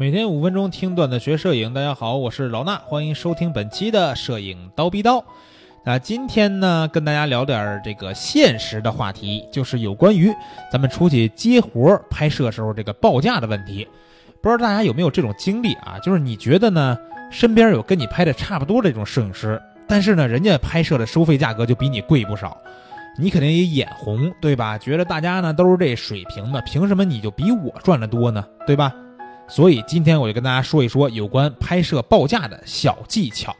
每天五分钟听段子学摄影，大家好，我是老衲，欢迎收听本期的摄影刀逼刀。那今天呢，跟大家聊点这个现实的话题，就是有关于咱们出去接活拍摄时候这个报价的问题。不知道大家有没有这种经历啊？就是你觉得呢，身边有跟你拍的差不多这种摄影师，但是呢，人家拍摄的收费价格就比你贵不少，你肯定也眼红，对吧？觉得大家呢都是这水平的，凭什么你就比我赚的多呢？对吧？所以今天我就跟大家说一说有关拍摄报价的小技巧。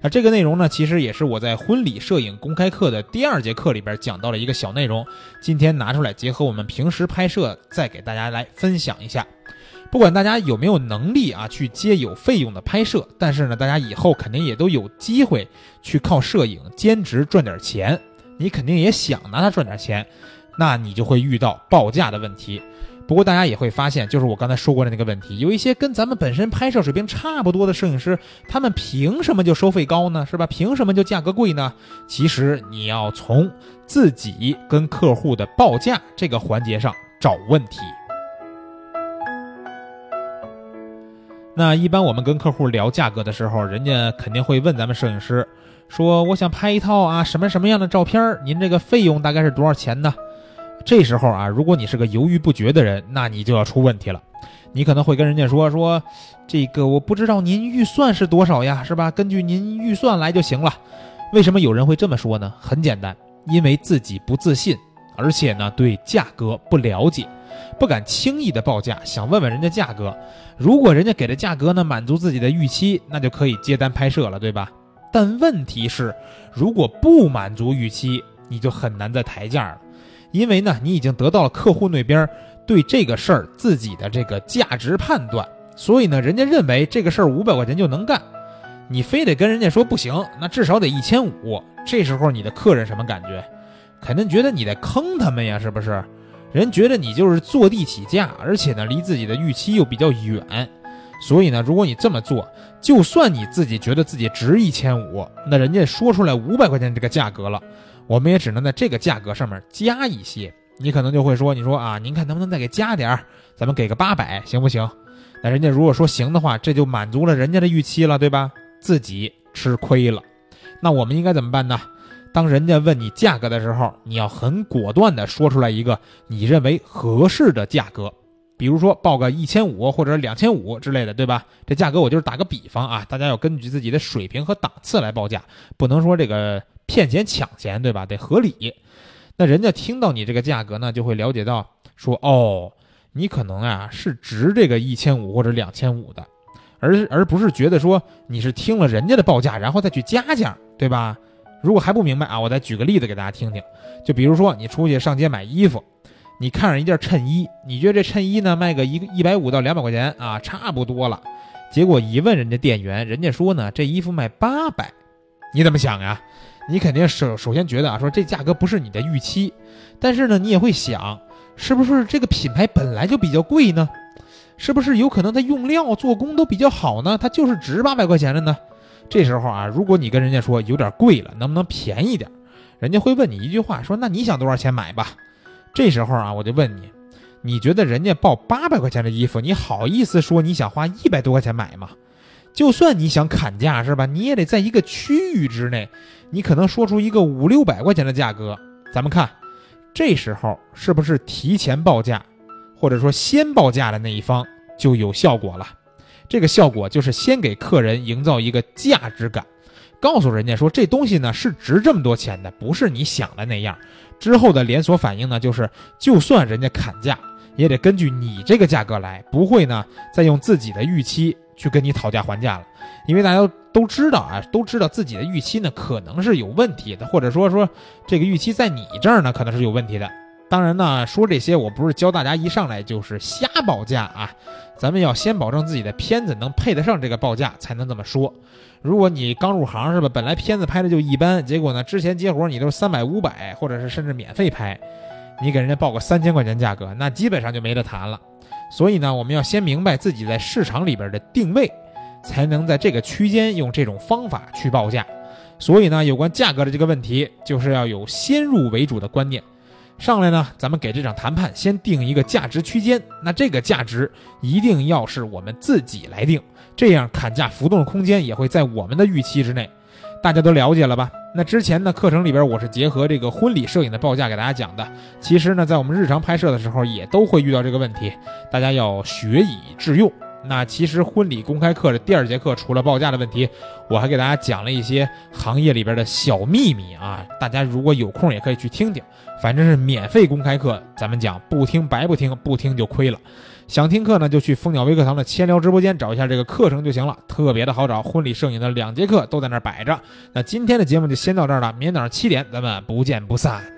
那这个内容呢，其实也是我在婚礼摄影公开课的第二节课里边讲到了一个小内容，今天拿出来结合我们平时拍摄，再给大家来分享一下。不管大家有没有能力啊去接有费用的拍摄，但是呢，大家以后肯定也都有机会去靠摄影兼职赚点钱。你肯定也想拿它赚点钱，那你就会遇到报价的问题。不过大家也会发现，就是我刚才说过的那个问题，有一些跟咱们本身拍摄水平差不多的摄影师，他们凭什么就收费高呢？是吧？凭什么就价格贵呢？其实你要从自己跟客户的报价这个环节上找问题。那一般我们跟客户聊价格的时候，人家肯定会问咱们摄影师，说我想拍一套啊什么什么样的照片，您这个费用大概是多少钱呢？这时候啊，如果你是个犹豫不决的人，那你就要出问题了。你可能会跟人家说说，这个我不知道您预算是多少呀，是吧？根据您预算来就行了。为什么有人会这么说呢？很简单，因为自己不自信，而且呢对价格不了解，不敢轻易的报价，想问问人家价格。如果人家给的价格呢满足自己的预期，那就可以接单拍摄了，对吧？但问题是，如果不满足预期，你就很难再抬价了。因为呢，你已经得到了客户那边对这个事儿自己的这个价值判断，所以呢，人家认为这个事儿五百块钱就能干，你非得跟人家说不行，那至少得一千五。这时候你的客人什么感觉？肯定觉得你在坑他们呀，是不是？人觉得你就是坐地起价，而且呢，离自己的预期又比较远。所以呢，如果你这么做，就算你自己觉得自己值一千五，那人家说出来五百块钱这个价格了。我们也只能在这个价格上面加一些，你可能就会说，你说啊，您看能不能再给加点儿，咱们给个八百，行不行？那人家如果说行的话，这就满足了人家的预期了，对吧？自己吃亏了。那我们应该怎么办呢？当人家问你价格的时候，你要很果断的说出来一个你认为合适的价格，比如说报个一千五或者两千五之类的，对吧？这价格我就是打个比方啊，大家要根据自己的水平和档次来报价，不能说这个。骗钱抢钱，对吧？得合理。那人家听到你这个价格呢，就会了解到说，哦，你可能啊是值这个一千五或者两千五的，而而不是觉得说你是听了人家的报价，然后再去加价，对吧？如果还不明白啊，我再举个例子给大家听听。就比如说你出去上街买衣服，你看上一件衬衣，你觉得这衬衣呢卖个一一百五到两百块钱啊，差不多了。结果一问人家店员，人家说呢这衣服卖八百，你怎么想呀？你肯定首首先觉得啊，说这价格不是你的预期，但是呢，你也会想，是不是这个品牌本来就比较贵呢？是不是有可能它用料、做工都比较好呢？它就是值八百块钱的呢？这时候啊，如果你跟人家说有点贵了，能不能便宜点？人家会问你一句话，说那你想多少钱买吧？这时候啊，我就问你，你觉得人家报八百块钱的衣服，你好意思说你想花一百多块钱买吗？就算你想砍价是吧？你也得在一个区域之内，你可能说出一个五六百块钱的价格。咱们看，这时候是不是提前报价，或者说先报价的那一方就有效果了？这个效果就是先给客人营造一个价值感，告诉人家说这东西呢是值这么多钱的，不是你想的那样。之后的连锁反应呢，就是就算人家砍价，也得根据你这个价格来，不会呢再用自己的预期。去跟你讨价还价了，因为大家都知道啊，都知道自己的预期呢可能是有问题的，或者说说这个预期在你这儿呢可能是有问题的。当然呢，说这些我不是教大家一上来就是瞎报价啊，咱们要先保证自己的片子能配得上这个报价才能这么说。如果你刚入行是吧，本来片子拍的就一般，结果呢之前接活你都是三百五百，或者是甚至免费拍，你给人家报个三千块钱价格，那基本上就没得谈了。所以呢，我们要先明白自己在市场里边的定位，才能在这个区间用这种方法去报价。所以呢，有关价格的这个问题，就是要有先入为主的观念。上来呢，咱们给这场谈判先定一个价值区间，那这个价值一定要是我们自己来定，这样砍价浮动的空间也会在我们的预期之内。大家都了解了吧？那之前呢，课程里边我是结合这个婚礼摄影的报价给大家讲的。其实呢，在我们日常拍摄的时候也都会遇到这个问题，大家要学以致用。那其实婚礼公开课的第二节课，除了报价的问题，我还给大家讲了一些行业里边的小秘密啊。大家如果有空也可以去听听，反正是免费公开课，咱们讲不听白不听，不听就亏了。想听课呢，就去蜂鸟微课堂的千聊直播间找一下这个课程就行了，特别的好找。婚礼摄影的两节课都在那儿摆着。那今天的节目就先到这儿了，明天早上七点咱们不见不散。